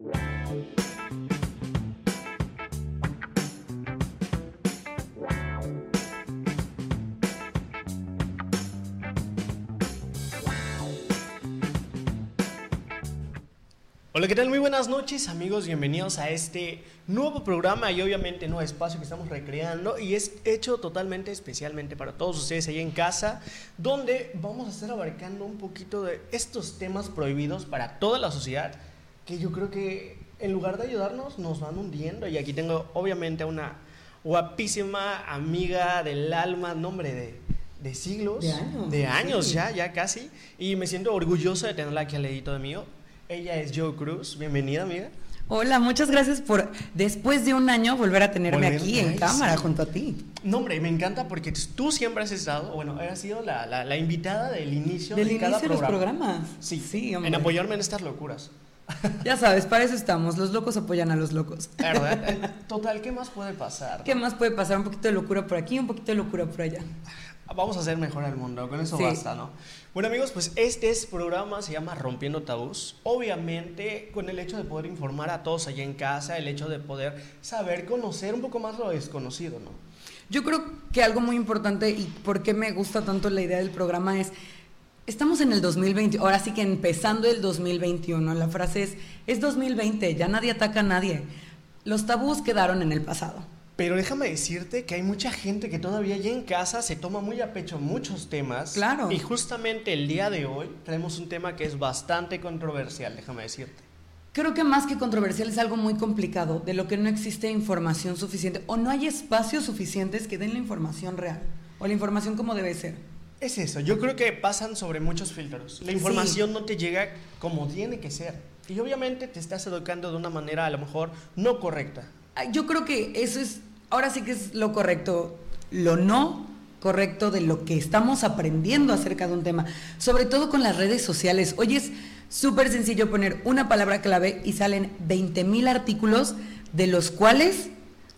Hola, ¿qué tal? Muy buenas noches amigos, bienvenidos a este nuevo programa y obviamente nuevo espacio que estamos recreando y es hecho totalmente especialmente para todos ustedes ahí en casa, donde vamos a estar abarcando un poquito de estos temas prohibidos para toda la sociedad, que yo creo que en lugar de ayudarnos nos van hundiendo y aquí tengo obviamente a una guapísima amiga del alma, nombre de, de siglos, De años, de años sí. ya, ya casi, y me siento orgullosa de tenerla aquí al ladito de mío. Ella es Joe Cruz, bienvenida amiga. Hola, muchas gracias por, después de un año, volver a tenerme Volver aquí en cámara junto a ti. No, hombre, me encanta porque tú siempre has estado, bueno, has sido la, la- la invitada del inicio Del de cada inicio de los programa. programas. Sí, sí, hombre. en apoyarme en estas locuras. Ya sabes, para eso estamos. Los locos apoyan a los locos. ¿Verdad? Total, ¿qué más puede pasar? ¿Qué más puede pasar? Un poquito de locura por aquí, un poquito de locura por allá. Vamos a hacer mejor al mundo, con eso Sí. basta, ¿no? Bueno amigos, pues este es programa se llama Rompiendo Tabús. Obviamente con el hecho de poder informar a todos allá en casa, el hecho de poder saber, conocer un poco más lo desconocido, ¿no? Yo creo que algo muy importante y por qué me gusta tanto la idea del programa es, estamos en el 2020, ahora sí que empezando el 2021, la frase es, es 2020, ya nadie ataca a nadie. Los tabús quedaron en el pasado. Pero déjame decirte que hay mucha gente que todavía allá en casa se toma muy a pecho muchos temas. Claro. Y justamente el día de hoy traemos un tema que es bastante controversial, déjame decirte. Creo que más que controversial es algo muy complicado, de lo que no existe información suficiente o no hay espacios suficientes que den la información real o la información como debe ser. Es eso, yo creo que pasan sobre muchos filtros. La Sí. información no te llega como tiene que ser. Y obviamente te estás educando de una manera a lo mejor no correcta. Ah, Yo creo que eso es, ahora sí que es lo correcto, lo no correcto de lo que estamos aprendiendo acerca de un tema, sobre todo con las redes sociales. Hoy es súper sencillo poner una palabra clave y salen 20 mil artículos, de los cuales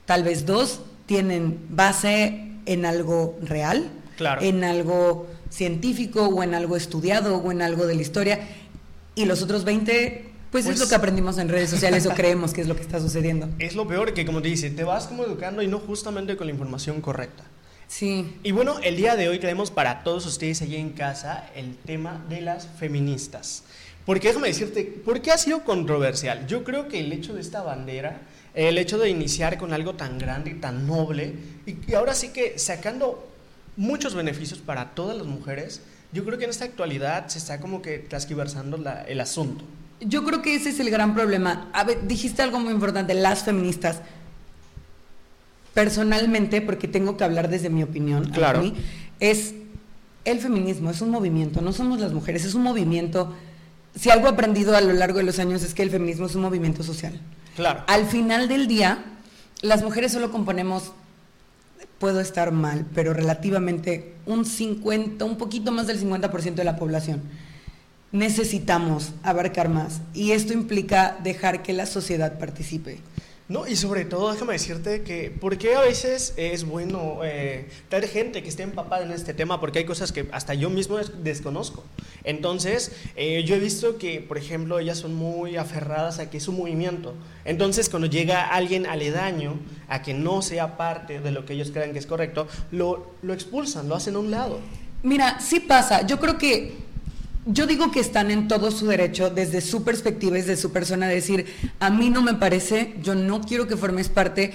tal vez dos tienen base en algo real, Claro. en algo científico o en algo estudiado o en algo de la historia, y los otros 20, pues, Pues- es lo que aprendimos en redes sociales o creemos que es lo que está sucediendo. Es lo peor que, como te dice, te vas como educando y no justamente con la información correcta. Sí. Y bueno, el día de hoy tenemos para todos ustedes allí en casa el tema de las feministas. Porque déjame decirte, ¿por qué ha sido controversial? Yo creo que el hecho de esta bandera, el hecho de iniciar con algo tan grande y tan noble, y, y ahora sí que sacando muchos beneficios para todas las mujeres, yo creo que en esta actualidad se está como que transquiversando la- el asunto. Yo creo que ese es el gran problema. A ver, dijiste algo muy importante, las feministas. Personalmente, porque tengo que hablar desde mi opinión, a Claro. mí, es el feminismo, es un movimiento, no somos las mujeres, es un movimiento. Si algo he aprendido a lo largo de los años es que el feminismo es un movimiento social. Claro. Al final del día, las mujeres solo componemos, puedo estar mal, pero relativamente un 50, un poquito más del 50% de la población. Necesitamos abarcar más y esto implica dejar que la sociedad participe. No, y sobre todo, déjame decirte que, ¿por qué a veces es bueno eh, traer gente que esté empapada en este tema? Porque hay cosas que hasta yo mismo des- desconozco. Entonces, eh, yo he visto que, por ejemplo, ellas son muy aferradas a que es un movimiento. Entonces, cuando llega alguien aledaño a que no sea parte de lo que ellos crean que es correcto, lo, lo expulsan, lo hacen a un lado. Mira, sí pasa. Yo creo que, yo digo que están en todo su derecho, desde su perspectiva, desde su persona, de decir, a mí no me parece, yo no quiero que formes parte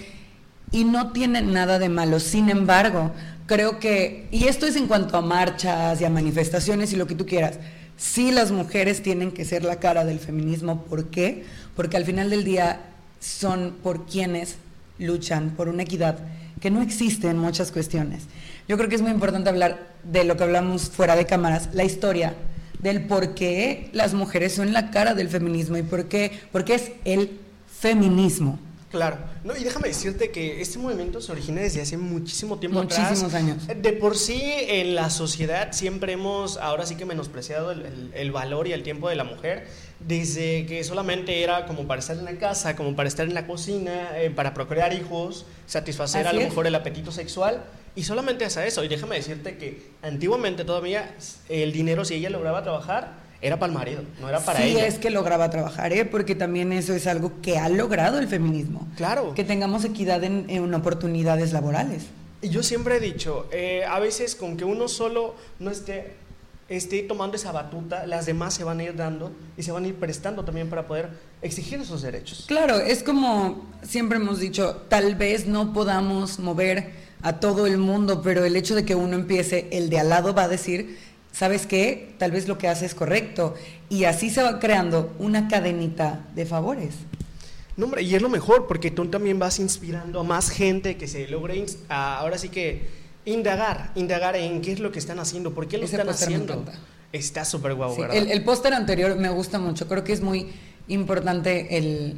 y no tiene nada de malo. Sin embargo, creo que, y esto es en cuanto a marchas y a manifestaciones y lo que tú quieras, sí las mujeres tienen que ser la cara del feminismo. ¿Por qué? Porque al final del día son por quienes luchan por una equidad que no existe en muchas cuestiones. Yo creo que es muy importante hablar de lo que hablamos fuera de cámaras, la historia del por qué las mujeres son la cara del feminismo y por qué, porque es el feminismo. Claro, no, y déjame decirte que este movimiento se origina desde hace muchísimo tiempo Muchísimos atrás. años. De por sí, en la sociedad siempre hemos, ahora sí que menospreciado el, el- el valor y el tiempo de la mujer, desde que solamente era como para estar en la casa, como para estar en la cocina, eh, para procrear hijos, satisfacer a lo es. mejor el apetito sexual, y solamente hasta eso. Y déjame decirte que antiguamente todavía el dinero, si ella lograba trabajar, era para el marido, no era para sí ella. es que lograba trabajar, ¿eh? porque también eso es algo que ha logrado el feminismo. Claro. Que tengamos equidad en, en oportunidades laborales. Y yo siempre he dicho, eh, a veces con que uno solo no esté, esté tomando esa batuta, las demás se van a ir dando y se van a ir prestando también para poder exigir esos derechos. Claro, es como siempre hemos dicho, tal vez no podamos mover a todo el mundo, pero el hecho de que uno empiece, el de al lado va a decir, ¿sabes qué? Tal vez lo que hace es correcto. Y así se va creando una cadenita de favores. No, hombre, y es lo mejor, porque tú también vas inspirando a más gente que se logre, ahora sí que, indagar, indagar en qué es lo que están haciendo, por qué lo Ese están me haciendo. Está súper guau, Sí, ¿verdad? el, el póster anterior me gusta mucho, creo que es muy importante el...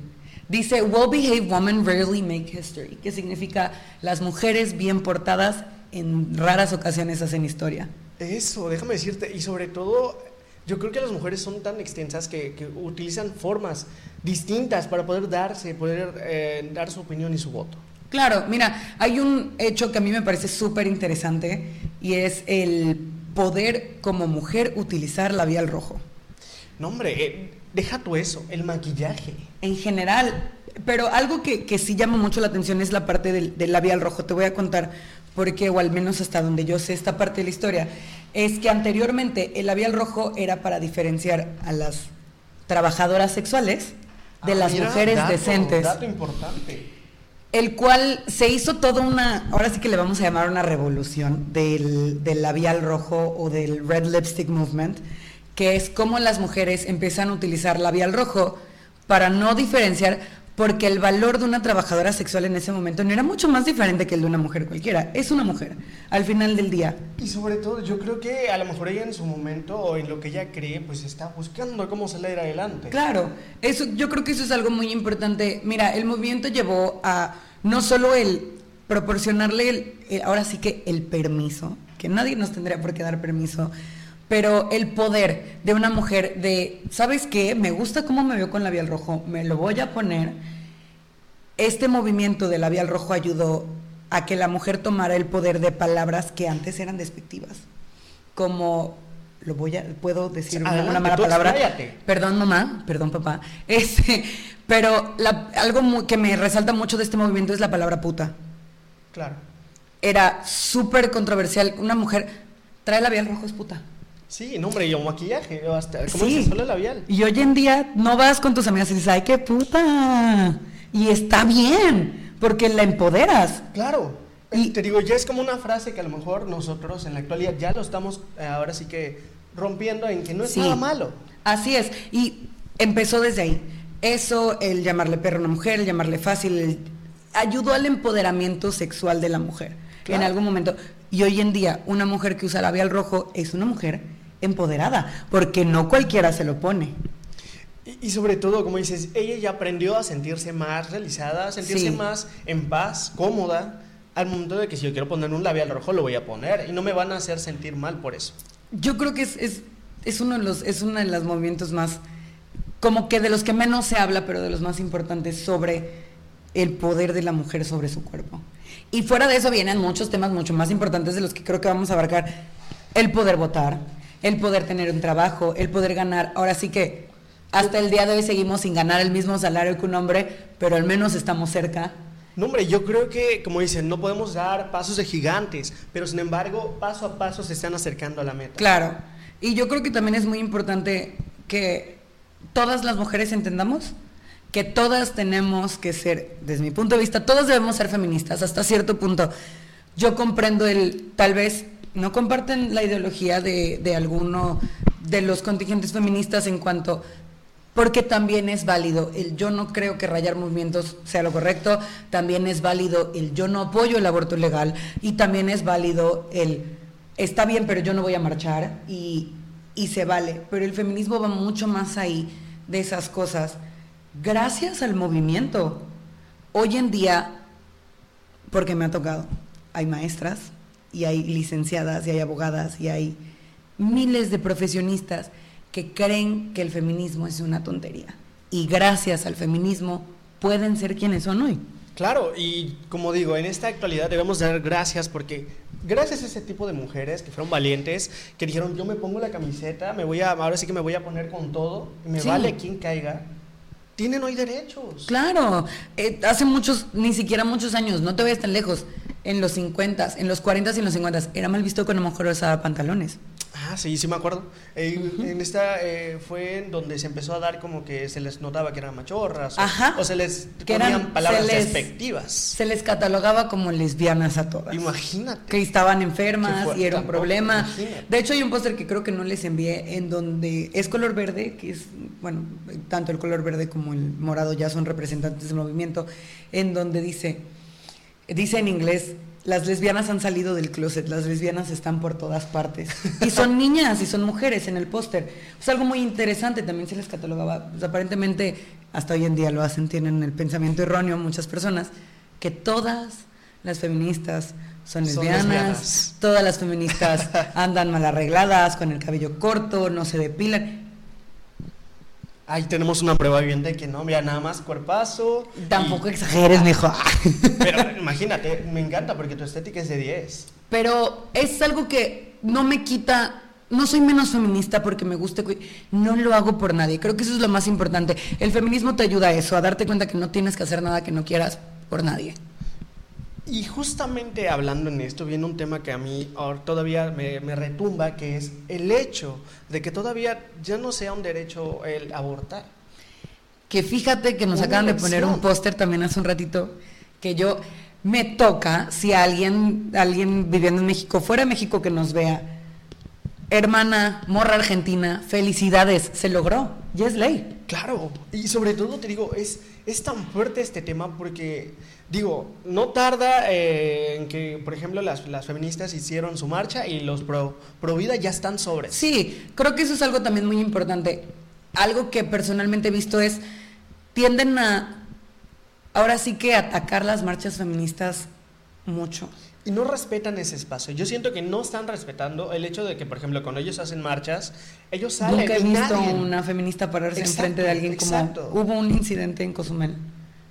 Dice, well-behaved women rarely make history, que significa las mujeres bien portadas en raras ocasiones hacen historia. Eso, déjame decirte, y sobre todo, yo creo que las mujeres son tan extensas que, que utilizan formas distintas para poder darse, poder eh, dar su opinión y su voto. Claro, mira, hay un hecho que a mí me parece súper interesante y es el poder como mujer utilizar labial rojo. No, hombre, eh, deja tú eso, el maquillaje. En general, pero algo que, que sí llama mucho la atención es la parte del, del labial rojo. Te voy a contar porque, o al menos hasta donde yo sé esta parte de la historia, es que anteriormente el labial rojo era para diferenciar a las trabajadoras sexuales de Ah, las mira, mujeres dato, decentes. Dato importante. El cual se hizo toda una, ahora sí que le vamos a llamar una revolución del, del labial rojo o del red lipstick movement, que es cómo las mujeres empiezan a utilizar labial rojo para no diferenciar, porque el valor de una trabajadora sexual en ese momento no era mucho más diferente que el de una mujer cualquiera, es una mujer, al final del día. Y sobre todo, yo creo que a lo mejor ella en su momento o en lo que ella cree, pues está buscando cómo salir adelante. Claro, eso, yo creo que eso es algo muy importante. Mira, el movimiento llevó a no solo el proporcionarle, el- el- ahora sí que el permiso, que nadie nos tendría por qué dar permiso, pero el poder de una mujer de, ¿sabes qué? Me gusta cómo me veo con labial rojo, me lo voy a poner. Este movimiento de labial rojo ayudó a que la mujer tomara el poder de palabras que antes eran despectivas, como lo voy a, puedo decir una, Adelante, una mala palabra. Perdón mamá, perdón papá. Este, pero la- algo que me resalta mucho de este movimiento es la palabra puta. Claro. Era súper controversial. Una mujer trae labial rojo es puta. Sí, no, hombre, y un maquillaje, o hasta, ¿cómo Sí. dices? Solo labial. Y hoy en día no vas con tus amigas y dices, ay, qué puta. Y está bien, porque la empoderas. Claro. Y- te digo, ya es como una frase que a lo mejor nosotros en la actualidad ya lo estamos eh, ahora sí que rompiendo en que no es Sí. nada malo. Así es. Y empezó desde ahí. Eso, el llamarle perro a una mujer, el llamarle fácil, el- ayudó al empoderamiento sexual de la mujer Claro. en algún momento. Y hoy en día, una mujer que usa labial rojo es una mujer empoderada, porque no cualquiera se lo pone. Y, y sobre todo, como dices, ella ya aprendió a sentirse más realizada, a sentirse Sí. más en paz, cómoda, al momento de que si yo quiero poner un labial rojo lo voy a poner y no me van a hacer sentir mal por eso. Yo creo que es, es, es uno de los, es uno de los movimientos más, como que de los que menos se habla, pero de los más importantes sobre el poder de la mujer sobre su cuerpo. Y fuera de eso vienen muchos temas mucho más importantes de los que creo que vamos a abarcar. El poder votar, el poder tener un trabajo, el poder ganar. Ahora sí que hasta el día de hoy seguimos sin ganar el mismo salario que un hombre, pero al menos estamos cerca. No, hombre, yo creo que, como dicen, no podemos dar pasos de gigantes, pero sin embargo, paso a paso se están acercando a la meta. Claro. Y yo creo que también es muy importante que todas las mujeres entendamos que todas tenemos que ser, desde mi punto de vista, todas debemos ser feministas hasta cierto punto. Yo comprendo el, tal vez, no comparten la ideología de, de alguno de los contingentes feministas en cuanto, porque también es válido el yo no creo que rayar movimientos sea lo correcto, también es válido el yo no apoyo el aborto legal y también es válido el está bien pero yo no voy a marchar y, y se vale, pero el feminismo va mucho más ahí de esas cosas gracias al movimiento. Hoy en día, porque me ha tocado, hay maestras y hay licenciadas y hay abogadas y hay miles de profesionistas que creen que el feminismo es una tontería. Y gracias al feminismo pueden ser quienes son hoy. Claro, y como digo, en esta actualidad debemos dar gracias porque gracias a ese tipo de mujeres que fueron valientes, que dijeron, yo me pongo la camiseta, me voy a, ahora sí que me voy a poner con todo, me Sí. vale quien caiga, tienen hoy derechos. Claro, eh, hace muchos, ni siquiera muchos años, no te vayas tan lejos, en los 50, en los 40 y en los 50, era mal visto que una mujer usaba pantalones. Ah, sí, sí me acuerdo. Eh, En esta eh, fue en donde se empezó a dar como que se les notaba que eran machorras o, Ajá. o se les Que ponían eran- palabras se les- despectivas. Se les catalogaba como lesbianas a todas. Imagínate. que estaban enfermas fuerte, y era un problema. imagínate. De hecho, hay un póster que creo que no les envié en donde es color verde, que es, bueno, tanto el color verde como el morado ya son representantes del movimiento, en donde dice, dice en inglés, las lesbianas han salido del closet, las lesbianas están por todas partes. Y son niñas y son mujeres en el póster. Es algo muy interesante, también se les catalogaba, pues, aparentemente hasta hoy en día lo hacen, tienen el pensamiento erróneo muchas personas, que todas las feministas son lesbianas. todas las feministas andan mal arregladas, con el cabello corto, no se depilan. Ahí tenemos una prueba viviente que no, mira, nada más cuerpazo. Tampoco y- exageres, mijo. Pero imagínate, me encanta porque tu estética es de 10. Pero es algo que no me quita, no soy menos feminista porque me guste, no lo hago por nadie. Creo que eso es lo más importante. El feminismo te ayuda a eso, a darte cuenta que no tienes que hacer nada que no quieras por nadie. Y justamente hablando en esto, viene un tema que a mí todavía me, me retumba, que es el hecho de que todavía ya no sea un derecho el abortar. Que fíjate que nos Una acaban de poner un póster también hace un ratito que yo me toca si alguien alguien viviendo en México fuera de México que nos vea hermana morra argentina felicidades se logró ya es ley Claro, y sobre todo te digo, es, es tan fuerte este tema porque, digo, no tarda eh, en que, por ejemplo, las, las feministas hicieron su marcha y los pro, pro vida ya están sobre. sí creo que eso es algo también muy importante algo que personalmente he visto es tienden a ahora sí que atacar las marchas feministas mucho Y no respetan ese espacio. Yo siento que no están respetando el hecho de que, por ejemplo, cuando ellos hacen marchas, ellos salen Nunca he visto nadie- una feminista pararse Exacto, enfrente de alguien exacto. como hubo un incidente en Cozumel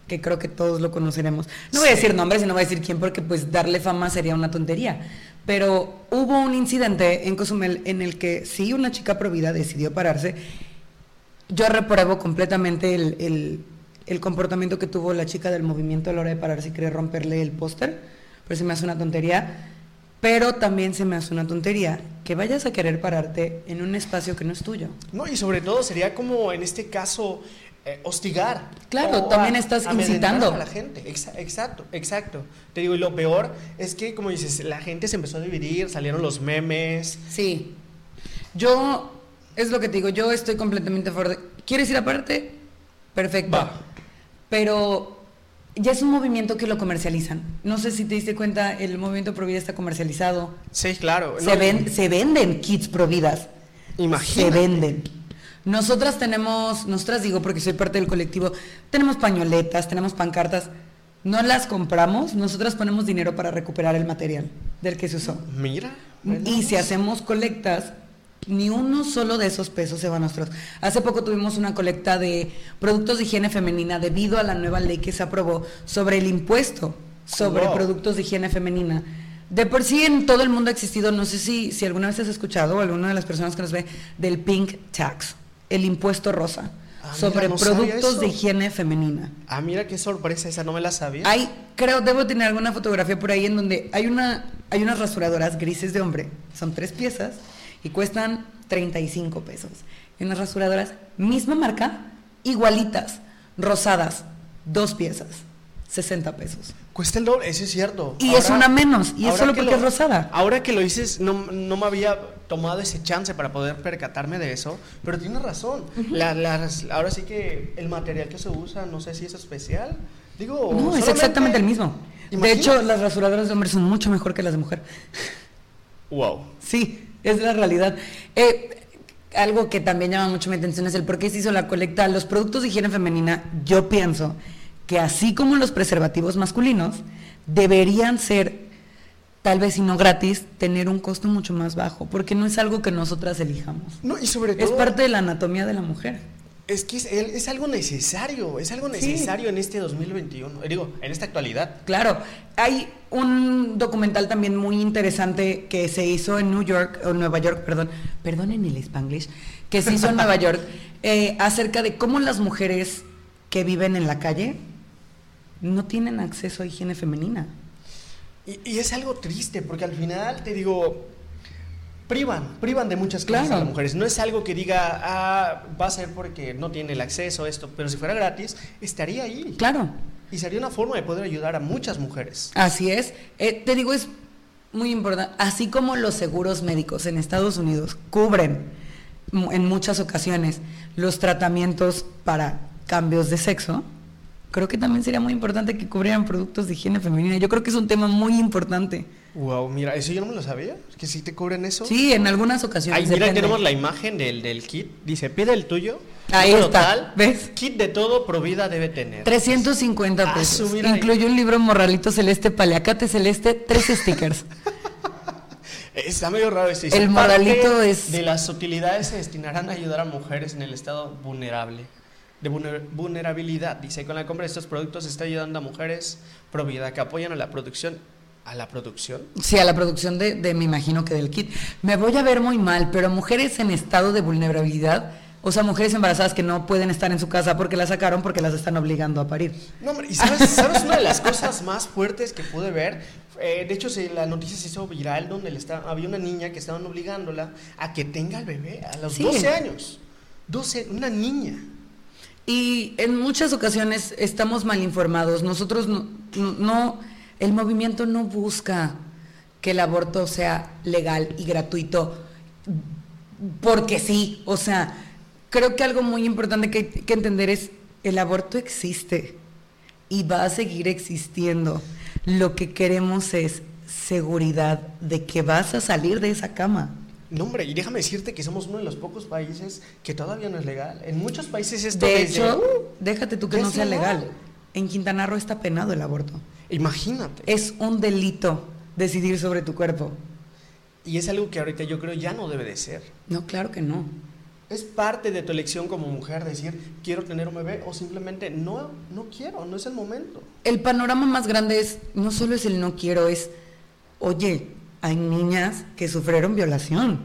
que creo que todos lo conoceremos. No voy a decir nombres y no voy a decir quién porque pues darle fama sería una tontería. Pero hubo un incidente en Cozumel en el que sí una chica provida decidió pararse. Yo repruebo completamente el, el- el comportamiento que tuvo la chica del movimiento a la hora de pararse y querer romperle el póster. Pero se me hace una tontería. Pero también se me hace una tontería que vayas a querer pararte en un espacio que no es tuyo. No, y sobre todo sería como en este caso eh, hostigar. Claro, también a- estás incitando. a la gente. Exa- exacto, exacto. Te digo, y lo peor es que, como dices, la gente se empezó a dividir, salieron los memes. Sí. Yo, es lo que te digo, yo estoy completamente a favor de... ¿Quieres ir aparte? Perfecto. Va. Pero ya es un movimiento que lo comercializan. No sé si te diste cuenta, el movimiento Provida está comercializado. Sí, claro. Se, no, ven, se venden kits Providas. Se Imagínate. venden. Nosotras tenemos, nosotras digo porque soy parte del colectivo, tenemos pañoletas, tenemos pancartas. No las compramos, nosotras ponemos dinero para recuperar el material del que se usó. Mira. Y si hacemos colectas, ni uno solo de esos pesos se va a nosotros. Hace poco tuvimos una colecta de productos de higiene femenina debido a la nueva ley que se aprobó sobre el impuesto sobre Wow. productos de higiene femenina. De por sí en todo el mundo ha existido, no sé si, si alguna vez has escuchado o alguna de las personas que nos ve, del pink tax, el impuesto rosa, Ah, mira, sobre no productos de higiene femenina. Ah, mira qué sorpresa, esa no me la sabía. Hay, creo, debo tener alguna fotografía por ahí en donde hay una, hay unas rasuradoras grises de hombre, son tres piezas y cuestan 35 pesos. Y unas rasuradoras, misma marca, igualitas, rosadas, dos piezas, 60 pesos. Cuesta el doble, eso es cierto. Y es una menos, y es ahora solo que porque es rosada. Ahora que lo dices, no, no me había tomado ese chance para poder percatarme de eso, pero tienes razón. La- las- ahora sí que el material que se usa, no sé si es especial. Digo, No, es exactamente el mismo. De hecho, las rasuradoras de hombre son mucho mejor que las de mujer. Wow. Sí, es la realidad. Eh, algo que también llama mucho mi atención es el por qué se hizo la colecta. Los productos de higiene femenina, yo pienso que así como los preservativos masculinos, deberían ser, tal vez y no gratis, tener un costo mucho más bajo, porque no es algo que nosotras elijamos. No, y sobre todo. Es parte de la anatomía de la mujer. Es que es, es algo necesario, es algo necesario en este 2021, eh, digo, en esta actualidad. Claro, hay un documental también muy interesante que se hizo en New York, o Nueva York, perdón, perdonen el spanglish, que se hizo en Nueva York, eh, acerca de cómo las mujeres que viven en la calle no tienen acceso a higiene femenina. Y, y es algo triste, porque al final, te digo, privan, privan de muchas cosas a las mujeres. No es algo que diga, ah, va a ser porque no tiene el acceso a esto, pero si fuera gratis, estaría ahí. Claro. Y sería una forma de poder ayudar a muchas mujeres. Así es. Eh, te digo, es muy importante. Así como los seguros médicos en Estados Unidos cubren en muchas ocasiones los tratamientos para cambios de sexo, creo que también sería muy importante que cubrieran productos de higiene femenina. Yo creo que es un tema muy importante. Wow, mira, eso yo no me lo sabía. ¿Que sí te cubren eso? Sí, en algunas ocasiones. Ahí, mira, tenemos la imagen del, del kit. Dice, pide el tuyo. Ahí está. ¿Ves? Kit de todo Provida debe tener. 350 ah, pesos. Incluye un libro morralito celeste, paliacate celeste, tres stickers. Está medio raro ese. El moralito es... De las utilidades se destinarán a ayudar a mujeres en el estado vulnerable de vulnerabilidad. Dice, con la compra de estos productos se está ayudando a mujeres pro vida que apoyan a la producción. ¿A la producción? Sí, a la producción de, de, me imagino que del kit. Me voy a ver muy mal, pero mujeres en estado de vulnerabilidad, o sea, mujeres embarazadas que no pueden estar en su casa porque las sacaron porque las están obligando a parir. No, hombre, y sabes, ¿sabes una de las cosas más fuertes que pude ver? Eh, de hecho, se, la noticia se hizo viral donde le está, había una niña que estaban obligándola a que tenga al bebé a los 12 años. 12, una niña. Y en muchas ocasiones estamos mal informados. Nosotros no, el movimiento no busca que el aborto sea legal y gratuito porque sí. O sea, creo que algo muy importante que, que entender es el aborto existe y va a seguir existiendo. Lo que queremos es seguridad de que vas a salir de esa cama. No, hombre, y déjame decirte que somos uno de los pocos países que todavía no es legal. En muchos países esto De hecho, déjate tú que no sea legal. En Quintana Roo está penado el aborto. Imagínate. Es un delito decidir sobre tu cuerpo. Y es algo que ahorita yo creo ya no debe de ser. No, claro que no. Es parte de tu elección como mujer decir, quiero tener un bebé o simplemente no, no quiero, no es el momento. El panorama más grande es, no solo es el no quiero, es, oye, hay niñas que sufrieron violación.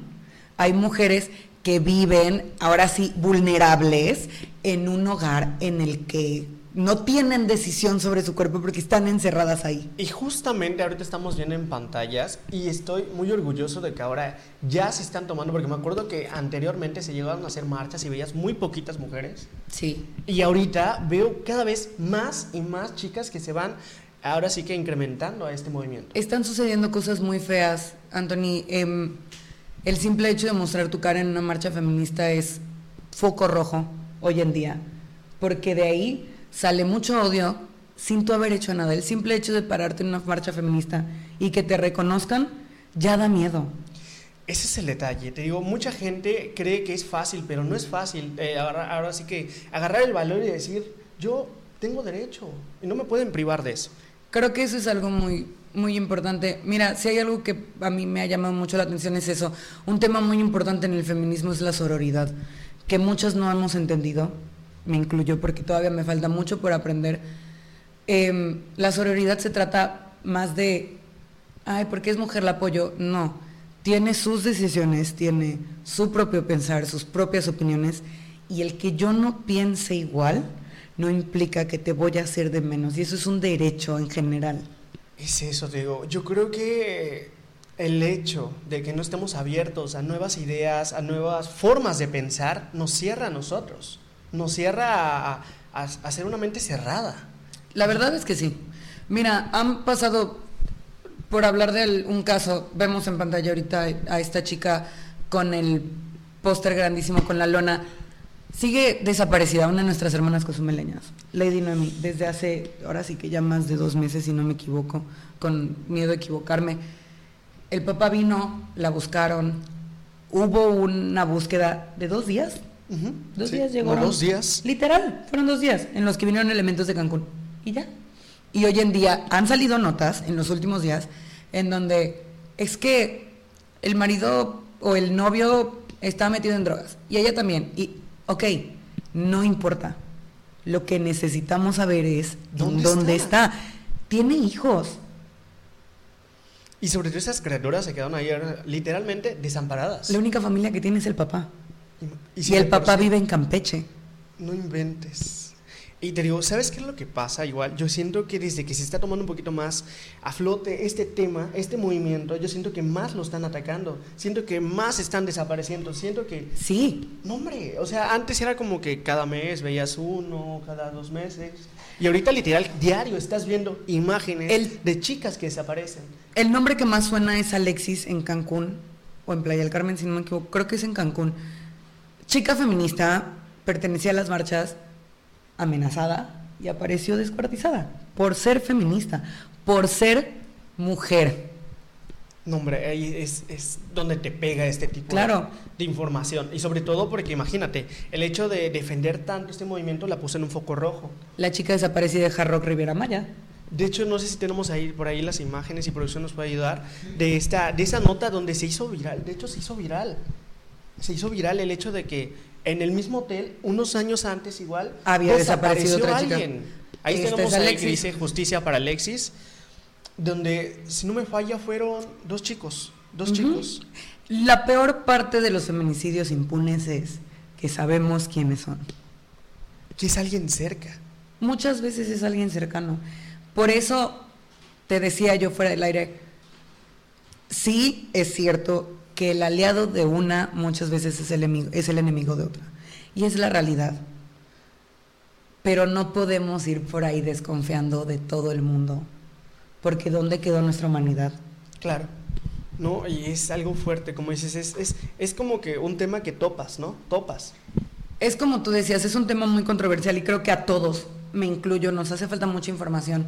Hay mujeres que viven, ahora sí, vulnerables en un hogar en el que no tienen decisión sobre su cuerpo porque están encerradas ahí. Y justamente ahorita estamos viendo en pantallas y estoy muy orgulloso de que ahora ya se están tomando, porque me acuerdo que anteriormente se llegaron a hacer marchas y veías muy poquitas mujeres. Sí. Y ahorita veo cada vez más y más chicas que se van ahora sí que incrementando a este movimiento. Están sucediendo cosas muy feas, Anthony. Em, el simple hecho de mostrar tu cara en una marcha feminista es foco rojo hoy en día, porque de ahí sale mucho odio sin tú haber hecho nada. El simple hecho de pararte en una marcha feminista y que te reconozcan ya da miedo. Ese es el detalle. Te digo, mucha gente cree que es fácil, pero no es fácil. Eh, ahora sí que agarrar el valor y decir, yo tengo derecho y no me pueden privar de eso. Creo que eso es algo muy, muy importante. Mira, si hay algo que a mí me ha llamado mucho la atención es eso. Un tema muy importante en el feminismo es la sororidad, que muchas no hemos entendido, me incluyo porque todavía me falta mucho por aprender. Em, la sororidad se trata más de, ay, porque es mujer la apoyo. No, tiene sus decisiones, tiene su propio pensar, sus propias opiniones, y el que yo no piense igual, no implica que te voy a hacer de menos. Y eso es un derecho en general. Es eso, te digo. Yo creo que el hecho de que no estemos abiertos a nuevas ideas, a nuevas formas de pensar, nos cierra a nosotros. Nos cierra a, ser una mente cerrada. La verdad es que sí. Mira, han pasado, por hablar de un caso, vemos en pantalla ahorita a esta chica con el póster grandísimo, con la lona Sigue desaparecida una de nuestras hermanas cozumeleñas, Lady Noemi, desde hace, ahora sí que ya más de dos meses, si no me equivoco, con miedo a equivocarme. El papá vino, la buscaron, hubo una búsqueda de dos días. Dos días llegó. Dos días. Literal, fueron dos días en los que vinieron elementos de Cancún. Y ya. Y hoy en día han salido notas en los últimos días en donde es que el marido o el novio está metido en drogas y ella también. Y Ok, no importa. Lo que necesitamos saber es ¿Dónde dónde, está? está? Tiene hijos. Y sobre todo esas criaturas se quedaron ayer literalmente desamparadas. La única familia que tiene es el papá. Y, Y, si el papá vive en Campeche. No inventes. Y te digo, ¿sabes qué es lo que pasa? Igual, yo siento que desde que se está tomando un poquito más a flote este tema, este movimiento, yo siento que más lo están atacando. Siento que más están desapareciendo. Siento que, Sí, no hombre, o sea, antes era como que cada mes veías uno, cada dos meses. Y ahorita literal, diario estás viendo imágenes El- de chicas que desaparecen. El nombre que más suena es Alexis en Cancún o en Playa del Carmen, si no me equivoco, creo que es en Cancún. Chica feminista, pertenecía a las marchas, amenazada y apareció descuartizada por ser feminista, por ser mujer. No, hombre, ahí es, es donde te pega este tipo de- Claro. de, información. Y sobre todo porque imagínate, el hecho de defender tanto este movimiento la puso en un foco rojo. La chica desaparecida de Hard Rock Riviera Maya. De hecho, no sé si tenemos ahí por ahí las imágenes y producción nos puede ayudar de esta de esa nota donde se hizo viral. De hecho, se hizo viral. Se hizo viral el hecho de que en el mismo hotel, unos años antes igual, Había desaparecido otra chica. alguien. Ahí Este tenemos ahí que Alexis. dice justicia para Alexis, donde, si no me falla, fueron dos chicos. Dos chicos. La peor parte de los feminicidios impunes es que sabemos quiénes son. Que es alguien cerca. Muchas veces es alguien cercano. Por eso te decía yo fuera del aire, sí es cierto que el aliado de una muchas veces es el, enemigo, es el enemigo de otra. Y es la realidad. Pero no podemos ir por ahí desconfiando de todo el mundo. Porque ¿dónde quedó nuestra humanidad? Claro. No, y es algo fuerte, como dices, es, es, es como que un tema que topas, ¿no? Topas. Es como tú decías, es un tema muy controversial y creo que a todos, me incluyo, nos hace falta mucha información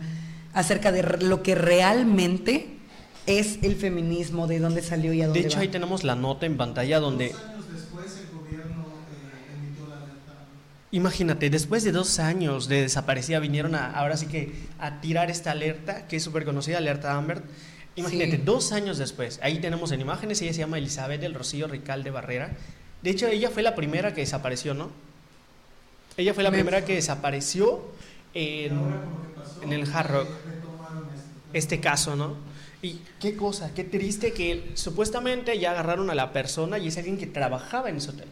acerca de lo que realmente es el feminismo, de dónde salió y a dónde De hecho, va. ahí tenemos la nota en pantalla donde, Dos años después el gobierno eh, emitió la alerta. imagínate, después de dos años de desaparecida vinieron a, ahora sí que a tirar esta alerta, que es súper conocida, alerta Amber. Imagínate, Sí. dos años después, ahí tenemos en imágenes, ella se llama Elizabeth del Rocío Ricalde Barrera. De hecho, ella fue la primera que desapareció, ¿no? Ella fue la Me- primera que desapareció en, Ahora pasó, en el Hard Rock. eh, este caso, ¿no? Y qué cosa, qué triste que supuestamente ya agarraron a la persona y es alguien que trabajaba en ese hotel.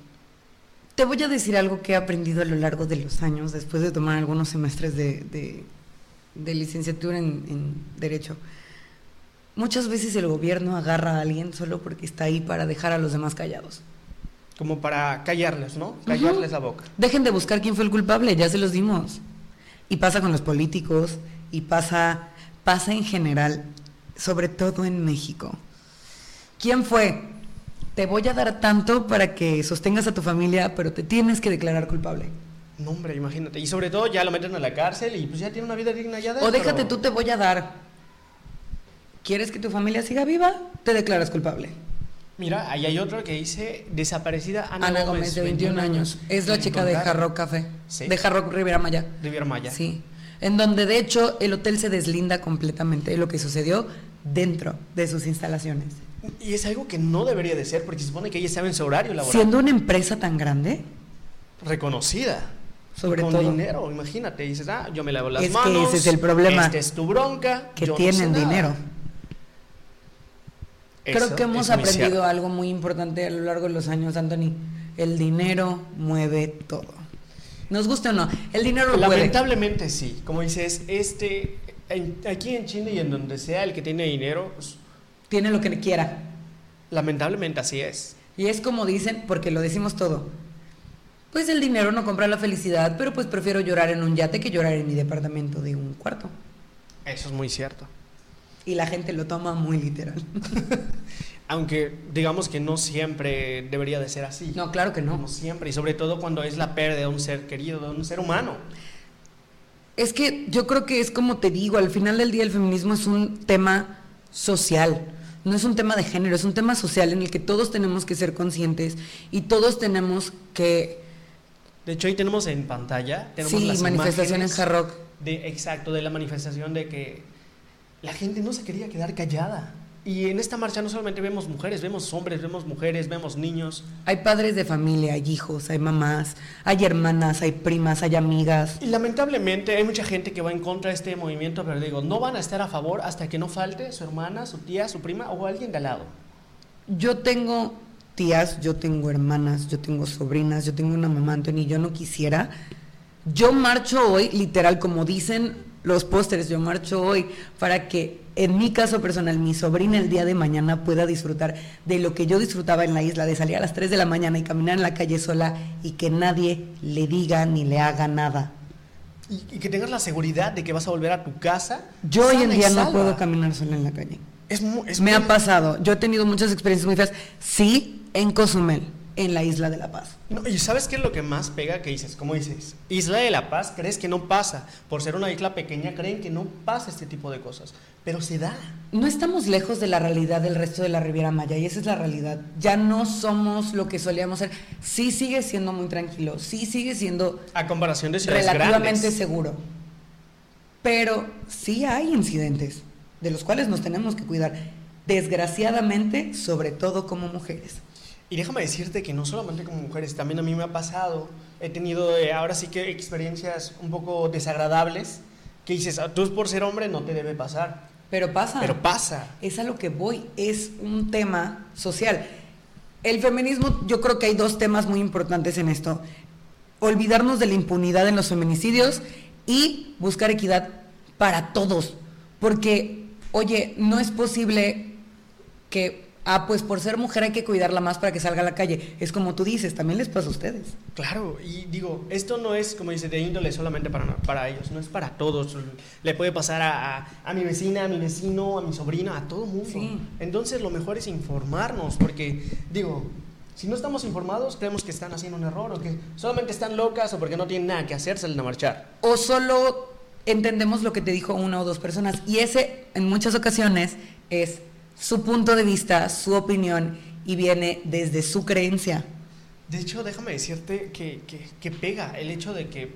Te voy a decir algo que he aprendido a lo largo de los años, después de tomar algunos semestres de, de- de licenciatura en, en Derecho. Muchas veces el gobierno agarra a alguien solo porque está ahí para dejar a los demás callados. Como para callarles, ¿no? Callarles la boca. Dejen de buscar quién fue el culpable, ya se los dimos. Y pasa con los políticos, y pasa, pasa en general, sobre todo en México. ¿Quién fue? Te voy a dar tanto para que sostengas a tu familia, pero te tienes que declarar culpable. No, hombre, imagínate. Y sobre todo ya lo meten a la cárcel y pues ya tiene una vida digna ya de O déjate tú, te voy a dar. ¿Quieres que tu familia siga viva? Te declaras culpable. Mira, ahí hay otro que dice desaparecida Ana, Ana, Gómez, de 21 años. Es la chica de Jarro Café. Sí. De Jarro Rivera Maya. Riviera Maya. Sí. En donde de hecho el hotel se deslinda completamente de lo que sucedió dentro de sus instalaciones. Y es algo que no debería de ser porque se supone que ella estaba en su horario laboral. Siendo una empresa tan grande, reconocida. Sobre con todo. dinero, imagínate. Dices, ah, yo me lavo las Es que manos. ese es el problema. Esta es tu bronca. que yo no sé tienen nada". dinero. Creo Eso que hemos aprendido cierto. algo muy importante a lo largo de los años, Anthony. El dinero mueve todo. Nos gusta o no, el dinero lo puede. Lamentablemente sí, como dices, este, en- aquí en China y en donde sea el que tiene dinero, pues, Tiene lo que quiera. lamentablemente así es. Y es como dicen, porque lo decimos todo. Pues el dinero no compra la felicidad, pero pues prefiero llorar en un yate que llorar en mi departamento de un cuarto. Eso es muy cierto. Y la gente lo toma muy literal. Aunque digamos que no siempre debería de ser así. No, claro que no. No siempre, y sobre todo cuando es la pérdida de un ser querido, de un ser humano. Es que yo creo que es como te digo, al final del día el feminismo es un tema social, no es un tema de género, es un tema social en el que todos tenemos que ser conscientes y todos tenemos que... De hecho, ahí tenemos en pantalla, tenemos Sí, las manifestación en imágenes Hard Rock. De, exacto, de la manifestación de que la gente no se quería quedar callada. Y en esta marcha no solamente vemos mujeres, vemos hombres, vemos mujeres, vemos niños. Hay padres de familia, hay hijos, hay mamás, hay hermanas, hay primas, hay amigas. Y lamentablemente hay mucha gente que va en contra de este movimiento, pero digo, no van a estar a favor hasta que no falte su hermana, su tía, su prima o alguien de al lado. Yo tengo tías, yo tengo hermanas, yo tengo sobrinas, yo tengo una mamá, Antonio, y yo no quisiera. Yo marcho hoy, literal, como dicen los pósteres, yo marcho hoy para que en mi caso personal, mi sobrina el día de mañana pueda disfrutar de lo que yo disfrutaba en la isla, de salir a las 3 de la mañana y caminar en la calle sola y que nadie le diga ni le haga nada. Y, y que tengas la seguridad de que vas a volver a tu casa. Yo hoy en día no puedo caminar sola en la calle. Es, Me muy- ha pasado, yo he tenido muchas experiencias muy feas, sí, en Cozumel, en la isla de La Paz. No, y ¿sabes qué es lo que más pega? Que dices, como dices, Isla de la Paz, crees que no pasa. Por ser una isla pequeña, creen que no pasa este tipo de cosas. Pero se da. No estamos lejos de la realidad del resto de la Riviera Maya y esa es la realidad. Ya no somos lo que solíamos ser. Sí sigue siendo muy tranquilo, sí sigue siendo A comparación de ciudades relativamente grandes. seguro. Pero sí hay incidentes de los cuales nos tenemos que cuidar. Desgraciadamente, sobre todo como mujeres. Y déjame decirte que no solamente como mujeres, también a mí me ha pasado. He tenido eh, ahora sí que experiencias un poco desagradables que dices, "Ah, tú por ser hombre no te debe pasar. Pero pasa. Pero pasa. Es a lo que voy, es un tema social. El feminismo, yo creo que hay dos temas muy importantes en esto. Olvidarnos de la impunidad en los feminicidios y buscar equidad para todos. Porque, oye, no es posible que, ah, pues por ser mujer hay que cuidarla más para que salga a la calle. Es como tú dices, también les pasa a ustedes. Claro, y digo, esto no es, como dice, de índole solamente para, para ellos, no es para todos. Le puede pasar a, a- a mi vecina, a mi vecino, a mi sobrina, a todo mundo. Sí. Entonces lo mejor es informarnos, porque digo, si no estamos informados, creemos que están haciendo un error o que solamente están locas o porque no tienen nada que hacer, salen a marchar. o solo entendemos lo que te dijo una o dos personas. Y ese, en muchas ocasiones, es su punto de vista, su opinión, y viene desde su creencia. De hecho, déjame decirte que, que- que pega el hecho de que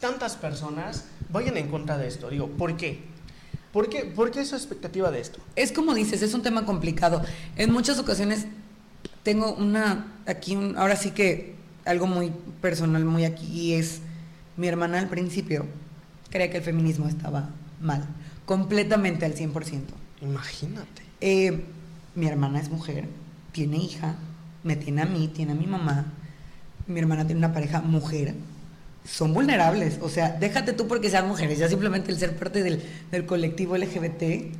tantas personas vayan en contra de esto. Digo, ¿por qué? ¿Por qué, ¿Por qué es su expectativa de esto? Es como dices, es un tema complicado. En muchas ocasiones tengo una, aquí, un- ahora sí que algo muy personal, muy aquí, y es mi hermana al principio creía que el feminismo estaba mal, completamente al 100%. Imagínate. Eh, mi hermana es mujer, tiene hija, me tiene a mí, tiene a mi mamá. Mi hermana tiene una pareja mujer. Son vulnerables, o sea, déjate tú porque sean mujeres, ya simplemente el ser parte del, del colectivo LGBT,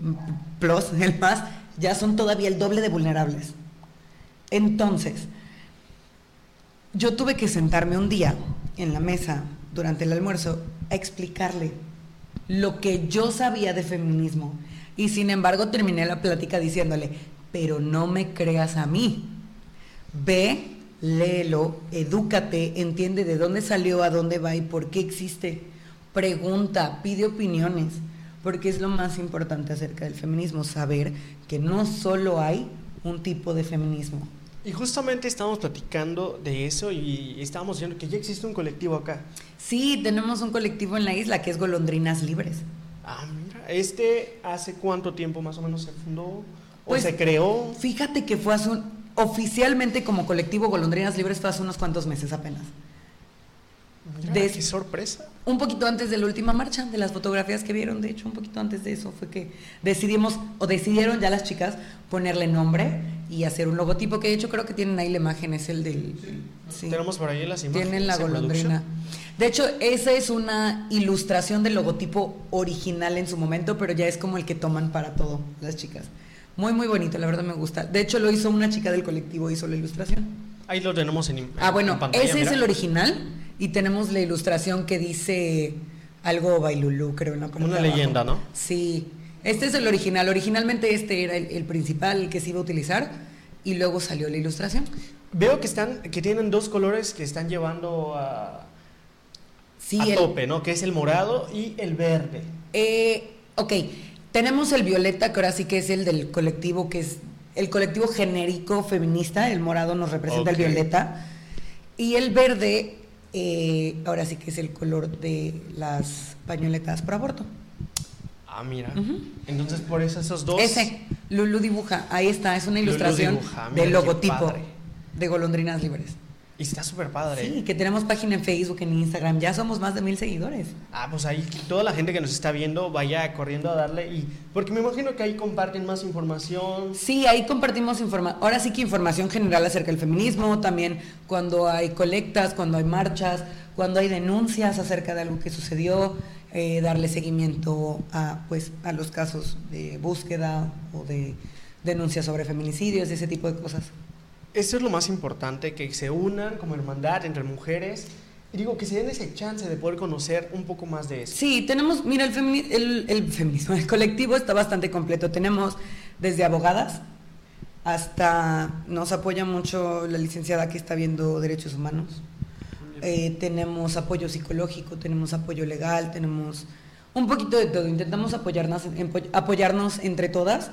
plus, el más, ya son todavía el doble de vulnerables. Entonces, yo tuve que sentarme un día en la mesa durante el almuerzo a explicarle lo que yo sabía de feminismo. Y sin embargo terminé la plática diciéndole, pero no me creas a mí. Ve, léelo, edúcate, entiende de dónde salió, a dónde va y por qué existe. Pregunta, pide opiniones, porque es lo más importante acerca del feminismo, saber que no solo hay un tipo de feminismo. Y justamente estábamos platicando de eso y estábamos diciendo que ya existe un colectivo acá. Sí, tenemos un colectivo en la isla que es Golondrinas Libres. Ah, mira, este hace cuánto tiempo más o menos se fundó o Pues, se creó. Fíjate que fue hace un, oficialmente como colectivo Golondrinas Libres fue hace unos cuantos meses apenas. Mira, de- qué sorpresa. Un poquito antes de la última marcha, de las fotografías que vieron, de hecho, un poquito antes de eso fue que decidimos, o decidieron ya las chicas ponerle nombre y hacer un logotipo, que de hecho creo que tienen ahí la imagen, es el del... sí. Tenemos por ahí las imágenes. Tienen la golondrina. De hecho, esa es una ilustración del logotipo original en su momento, pero ya es como el que toman para todo las chicas. Muy, muy bonito, la verdad me gusta. De hecho, lo hizo una chica del colectivo, hizo la ilustración. Ahí lo tenemos en, en- Ah, bueno, en pantalla. ese es el original y tenemos la ilustración que dice algo Bailulú, creo, ¿no? Como Una leyenda, ¿no? Sí, este es el original. Originalmente este era el, el principal, el que se iba a utilizar y luego salió la ilustración. Veo que están, que tienen dos colores que están llevando a, Sí, a el- tope, ¿no? Que es el morado y el verde. Eh, ok, tenemos el violeta, que ahora sí que es el del colectivo, que es el colectivo genérico feminista, el morado nos representa el violeta, y el verde, eh, ahora sí que es el color de las pañoletas por aborto. Ah, mira. Entonces, por eso esos dos. Ese, Lulu dibuja, ahí está, es una Lulu ilustración dibuja, mira del logotipo de Golondrinas Libres. Y está súper padre. Sí, que tenemos página en Facebook, en Instagram, ya somos más de mil seguidores. Ah, pues ahí toda la gente que nos está viendo vaya corriendo a darle y porque me imagino que ahí comparten más información. Sí, ahí compartimos información, ahora sí que información general acerca del feminismo, también cuando hay colectas, cuando hay marchas, cuando hay denuncias acerca de algo que sucedió, eh, darle seguimiento a, pues, a los casos de búsqueda o de denuncias sobre feminicidios, ese tipo de cosas. Eso es lo más importante, que se unan como hermandad entre mujeres y digo que se den ese chance de poder conocer un poco más de eso. Sí, tenemos, mira, el, femini- el, el feminismo, el colectivo está bastante completo. Tenemos desde abogadas hasta, nos apoya mucho la licenciada que está viendo derechos humanos. Eh, tenemos apoyo psicológico, tenemos apoyo legal, tenemos un poquito de todo. Intentamos apoyarnos, apoyarnos entre todas.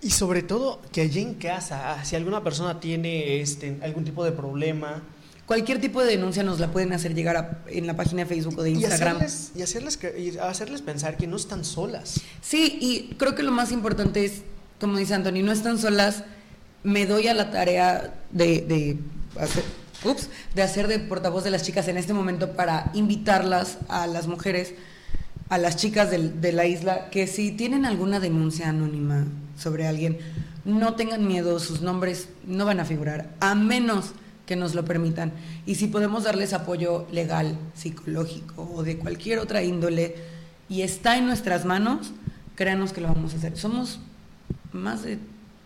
Y sobre todo que allí en casa, ah, si alguna persona tiene este, algún tipo de problema Cualquier tipo de denuncia nos la pueden hacer llegar a- en la página de Facebook o de y Instagram. hacerles, y, hacerles, y hacerles pensar que no están solas. Sí, y creo que lo más importante es, como dice Anthony, no están solas. Me doy a la tarea de, de hacer, ups, de hacer de portavoz de las chicas en este momento para invitarlas a las mujeres, a las chicas del- de la isla, que si tienen alguna denuncia anónima sobre alguien, no tengan miedo, sus nombres no van a figurar, a menos que nos lo permitan. Y si podemos darles apoyo legal, psicológico o de cualquier otra índole, y está en nuestras manos, créanos que lo vamos a hacer. Somos más de,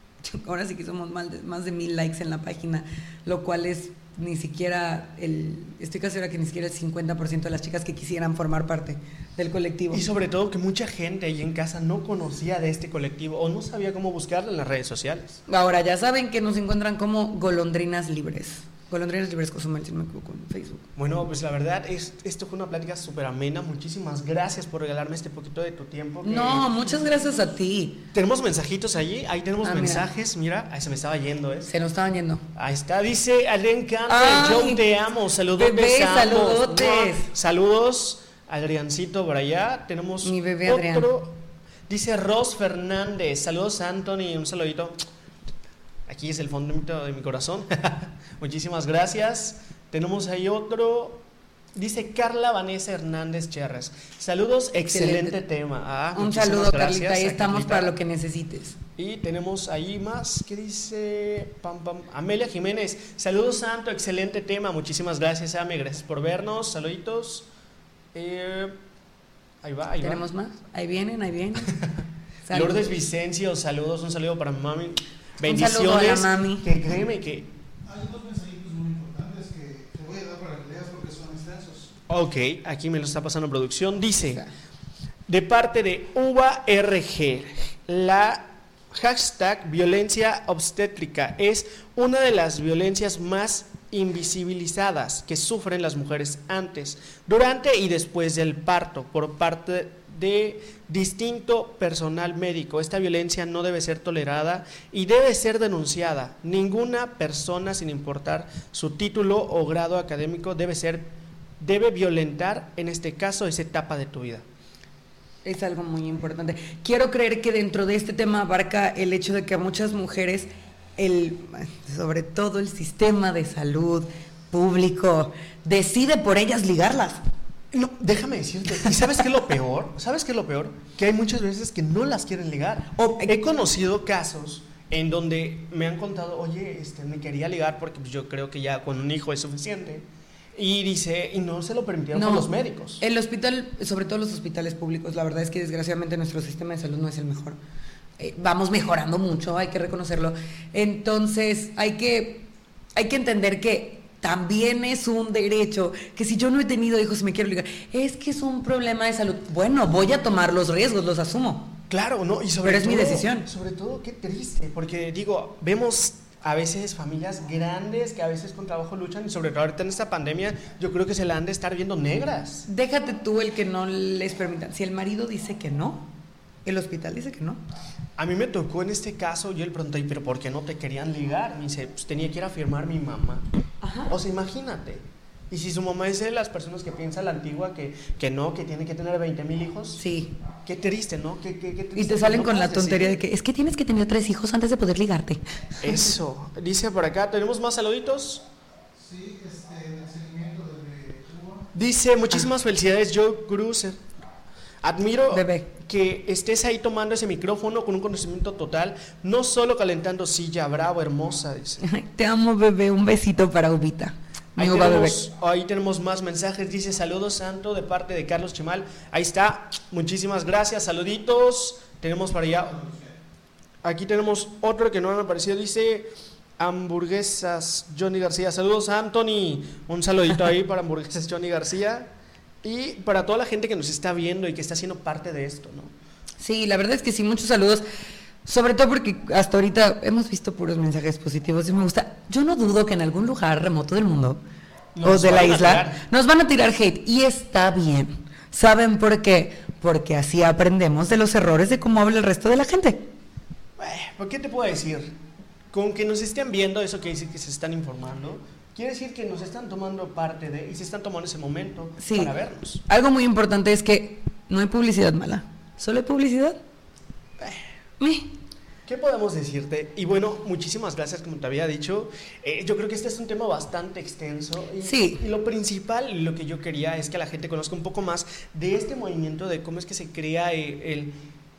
ahora sí que somos más de, más de mil likes en la página, lo cual es ni siquiera el, estoy casi segura que ni siquiera el 50% de las chicas que quisieran formar parte del colectivo. Y sobre todo que mucha gente ahí en casa no conocía de este colectivo o no sabía cómo buscarlo en las redes sociales. Ahora ya saben que nos encuentran como golondrinas libres. Golondrinas libres Cozumel, si no me equivoco, en Facebook. Bueno, pues la verdad, es, esto fue una plática súper amena. Muchísimas gracias por regalarme este poquito de tu tiempo. No, muchas gracias a ti. Tenemos mensajitos allí, ahí tenemos Ah, mensajes. Mira, ahí se me estaba yendo, ¿eh? Se nos estaban yendo. Ahí está, dice Adrián Cante, Ay, yo te amo, saludos, bebé, saludotes. Saludos, Adriancito por allá. Tenemos Mi bebé Adrián. otro. Dice Ros Fernández, saludos Anthony, un saludito. Aquí es el fondo de mi corazón. Muchísimas gracias. Tenemos ahí otro. Dice Carla Vanessa Hernández Cherres. Saludos, excelente, Excelente. tema. Ah, Un saludo, gracias Carlita. Ahí estamos Carlita. para lo que necesites. Y tenemos ahí más que dice pam, pam, Amelia Jiménez. Saludos, Santo, excelente tema. Muchísimas gracias, Ame. Gracias por vernos. Saluditos. Eh, ahí va, ahí ¿Tenemos va. más? Ahí vienen, ahí vienen. Lourdes Vicencio, saludos. Un saludo para mami. A Bendiciones. la mami. Que créeme que. Hay dos mensajitos muy importantes que te voy a dar para que leas porque son extensos. Ok, aquí me lo está pasando producción. Dice. de parte de Uva RG. La hashtag violencia obstétrica es una de las violencias más invisibilizadas que sufren las mujeres antes, durante y después del parto por parte de distinto personal médico. Esta violencia no debe ser tolerada y debe ser denunciada. Ninguna persona, sin importar su título o grado académico, debe ser debe violentar, en este caso, esa etapa de tu vida. Es algo muy importante. Quiero creer que dentro de este tema abarca el hecho de que a muchas mujeres, el, sobre todo el sistema de salud público, decide por ellas ligarlas. No, déjame decirte, ¿y sabes qué es lo peor? ¿Sabes qué es lo peor? Que hay muchas veces que no las quieren ligar. O- He conocido casos en donde me han contado, oye, este, me quería ligar porque pues, yo creo que ya con un hijo es suficiente. Y dice, y no se lo permitieron con los médicos. El hospital, sobre todo los hospitales públicos, la verdad es que desgraciadamente nuestro sistema de salud no es el mejor. Eh, vamos mejorando mucho, hay que reconocerlo. Entonces, hay que, hay que entender que también es un derecho, que si yo no he tenido hijos y me quiero ligar, es que es un problema de salud. Bueno, voy a tomar los riesgos, los asumo. Claro, ¿no? Y sobre Pero es mi decisión. Sobre todo, qué triste, porque digo, vemos a veces familias grandes que a veces con trabajo luchan y sobre todo ahorita en esta pandemia yo creo que se la han de estar viendo negras. Déjate tú el que no les permitan. Si el marido dice que no, el hospital dice que no. A mí me tocó en este caso, yo le pregunté, ¿pero por qué no te querían ligar? Me dice, pues tenía que ir a firmar mi mamá. Ajá. O sea, imagínate. Y si su mamá es de las personas que piensa la antigua que, que no, que tiene que tener 20 mil hijos, Sí. qué triste, ¿no? Qué, qué- qué Y te salen no con la tontería de que es que tienes que tener tres hijos antes de poder ligarte. Eso, dice por acá, ¿tenemos más saluditos? Sí, este, el seguimiento de Cuba. Dice, muchísimas felicidades, Joe Cruiser. Admiro Bebé. que estés ahí tomando ese micrófono con un conocimiento total, no solo calentando silla, bravo, hermosa, dice. Te amo, bebé. Un besito para Ubita. Ahí tenemos, ahí tenemos más mensajes, dice saludos santo de parte de Carlos Chimal. Ahí está, muchísimas gracias, saluditos. Tenemos para allá. Aquí tenemos otro que no me ha aparecido, dice hamburguesas Johnny García. Saludos Anthony, un saludito ahí para hamburguesas Johnny García. Y para toda la gente que nos está viendo y que está siendo parte de esto, ¿no? Sí, la verdad es que sí, muchos saludos. Sobre todo porque hasta ahorita hemos visto puros mensajes positivos y me gusta. Yo no dudo que en algún lugar remoto del mundo Nos o de la isla nos van a tirar hate y está bien. ¿Saben por qué? Porque así aprendemos de los errores de cómo habla el resto de la gente. ¿Por qué te puedo decir? Con que nos estén viendo, eso que dice que se están informando, quiere decir que nos están tomando parte de y se están tomando ese momento Sí. para vernos. Algo muy importante es que no hay publicidad mala, solo hay publicidad. Eh. ¿Qué podemos decirte? Y bueno, muchísimas gracias, como te había dicho. Eh, yo creo que este es un tema bastante extenso. Y, Sí. y lo principal, lo que yo quería es que la gente conozca un poco más de este movimiento, de cómo es que se crea eh, el,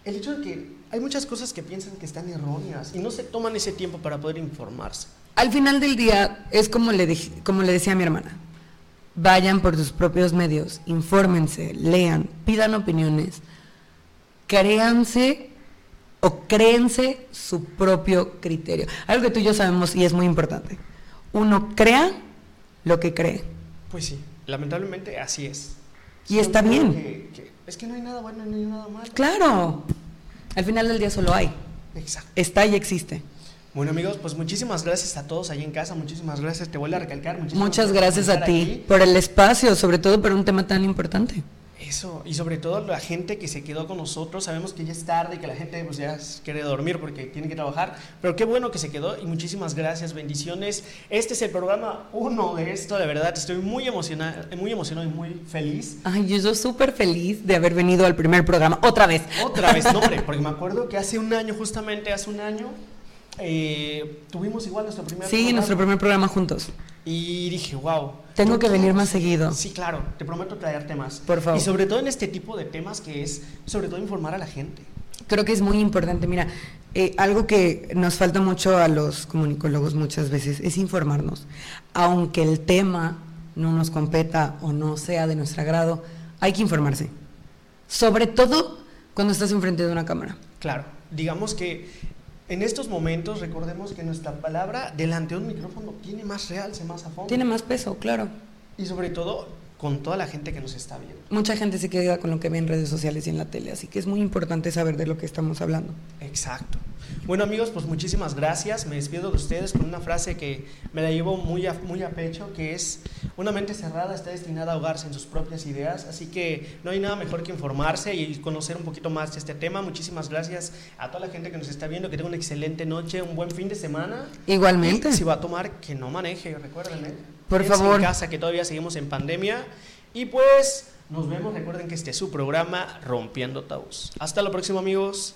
el hecho de que hay muchas cosas que piensan que están erróneas y no se toman ese tiempo para poder informarse. Al final del día es como le, como le decía a mi hermana. Vayan por sus propios medios, infórmense, lean, pidan opiniones, créanse o créense su propio criterio. Algo que tú y yo sabemos y es muy importante. Uno crea lo que cree. Pues sí, lamentablemente así es. Y está bien. que- que- es que no hay nada bueno hay nada malo. Claro. Al final del día solo hay. Exacto. Está y existe. Bueno amigos, pues muchísimas gracias a todos ahí en casa, muchísimas gracias, te vuelvo a recalcar. Muchas gracias a ti aquí. por el espacio, sobre todo por un tema tan importante. Eso, y sobre todo la gente que se quedó con nosotros, sabemos que ya es tarde y que la gente pues ya quiere dormir porque tiene que trabajar, pero qué bueno que se quedó y muchísimas gracias, bendiciones. Este es el programa uno de esto, de verdad, estoy muy emocionado, muy emocionado y muy feliz. Ay, yo estoy súper feliz de haber venido al primer programa otra vez. Otra vez, no, hombre, porque me acuerdo que hace un año, justamente hace un año, eh, tuvimos igual nuestro primer Sí, programa. nuestro primer programa juntos. Y dije, wow. Tengo que venir más seguido. Sí, claro, te prometo traerte más. Por favor. Y sobre todo en este tipo de temas que es, sobre todo informar a la gente. Creo que es muy importante. Mira, eh, algo que nos falta mucho a los comunicólogos muchas veces es informarnos. Aunque el tema no nos competa o no sea de nuestro agrado, hay que informarse. Sobre todo cuando estás enfrente de una cámara. Claro, digamos que en estos momentos recordemos que nuestra palabra delante de un micrófono tiene más realce, más a fondo. Tiene más peso, claro. Y sobre todo con toda la gente que nos está viendo. Mucha gente se queda con lo que ve en redes sociales y en la tele, así que es muy importante saber de lo que estamos hablando. Exacto. Bueno amigos, pues muchísimas gracias. Me despido de ustedes con una frase que me la llevo muy a, muy a pecho, que es, una mente cerrada está destinada a ahogarse en sus propias ideas, así que no hay nada mejor que informarse y conocer un poquito más de este tema. Muchísimas gracias a toda la gente que nos está viendo, que tenga una excelente noche, un buen fin de semana. Igualmente. Y si va a tomar, que no maneje, recuerden, ¿eh? Por favor. en casa, que todavía seguimos en pandemia. Y pues, nos vemos. Recuerden que este es su programa Rompiendo Tabús. Hasta la próxima, amigos.